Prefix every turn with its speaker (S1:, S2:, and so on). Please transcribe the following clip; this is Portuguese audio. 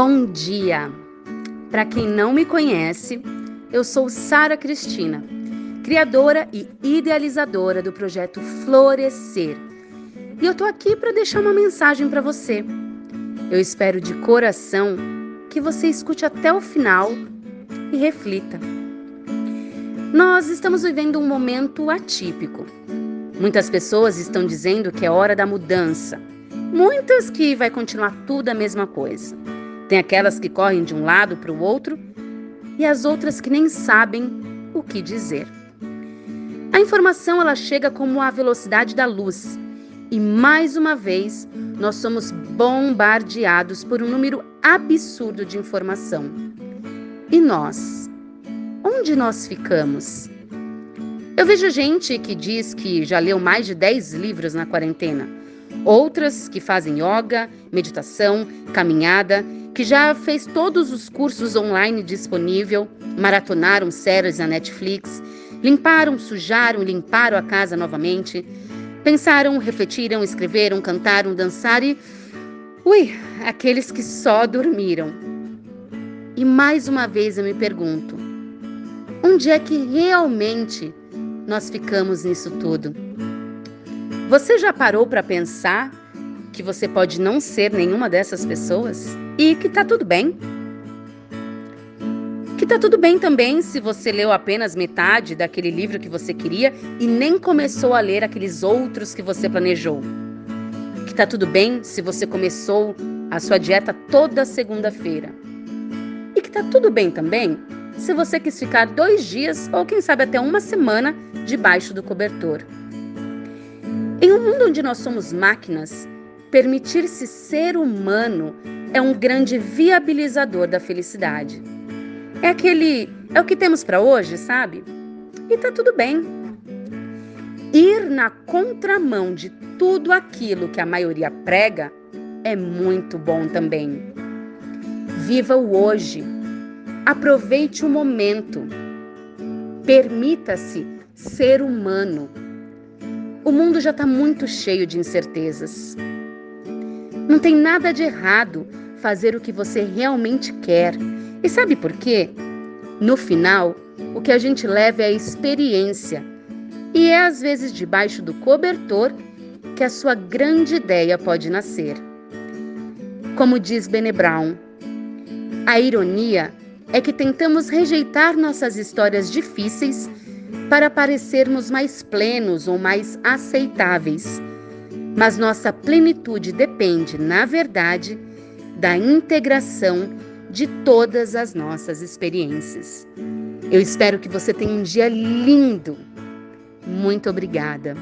S1: Bom dia! Para quem não me conhece, eu sou Sara Cristina, criadora e idealizadora do projeto Florescer. E eu tô aqui para deixar uma mensagem para você. Eu espero de coração que você escute até o final e reflita. Nós estamos vivendo um momento atípico. Muitas pessoas estão dizendo que é hora da mudança. Muitas que vai continuar tudo a mesma coisa. Tem aquelas que correm de um lado para o outro e as outras que nem sabem o que dizer. A informação ela chega como a velocidade da luz e mais uma vez nós somos bombardeados por um número absurdo de informação. E nós? Onde nós ficamos? Eu vejo gente que diz que já leu mais de 10 livros na quarentena. Outras que fazem yoga, meditação, caminhada que já fez todos os cursos online disponível, maratonaram séries na Netflix, limparam, sujaram limparam a casa novamente, pensaram, refletiram, escreveram, cantaram, dançaram e. Ui, aqueles que só dormiram. E mais uma vez eu me pergunto: onde é que realmente nós ficamos nisso tudo? Você já parou para pensar que você pode não ser nenhuma dessas pessoas? e que tá tudo bem. Que tá tudo bem também se você leu apenas metade daquele livro que você queria e nem começou a ler aqueles outros que você planejou. Que tá tudo bem se você começou a sua dieta toda segunda-feira. E que tá tudo bem também se você quis ficar dois dias ou quem sabe até uma semana debaixo do cobertor. Em um mundo onde nós somos máquinas, permitir-se ser humano é um grande viabilizador da felicidade. É aquele, é o que temos para hoje, sabe? E tá tudo bem. Ir na contramão de tudo aquilo que a maioria prega é muito bom também. Viva o hoje. Aproveite o momento. Permita-se ser humano. O mundo já está muito cheio de incertezas. Não tem nada de errado fazer o que você realmente quer. E sabe por quê? No final, o que a gente leva é a experiência. E é às vezes debaixo do cobertor que a sua grande ideia pode nascer. Como diz Bene Brown, a ironia é que tentamos rejeitar nossas histórias difíceis para parecermos mais plenos ou mais aceitáveis mas nossa plenitude depende, na verdade, da integração de todas as nossas experiências. Eu espero que você tenha um dia lindo. Muito obrigada.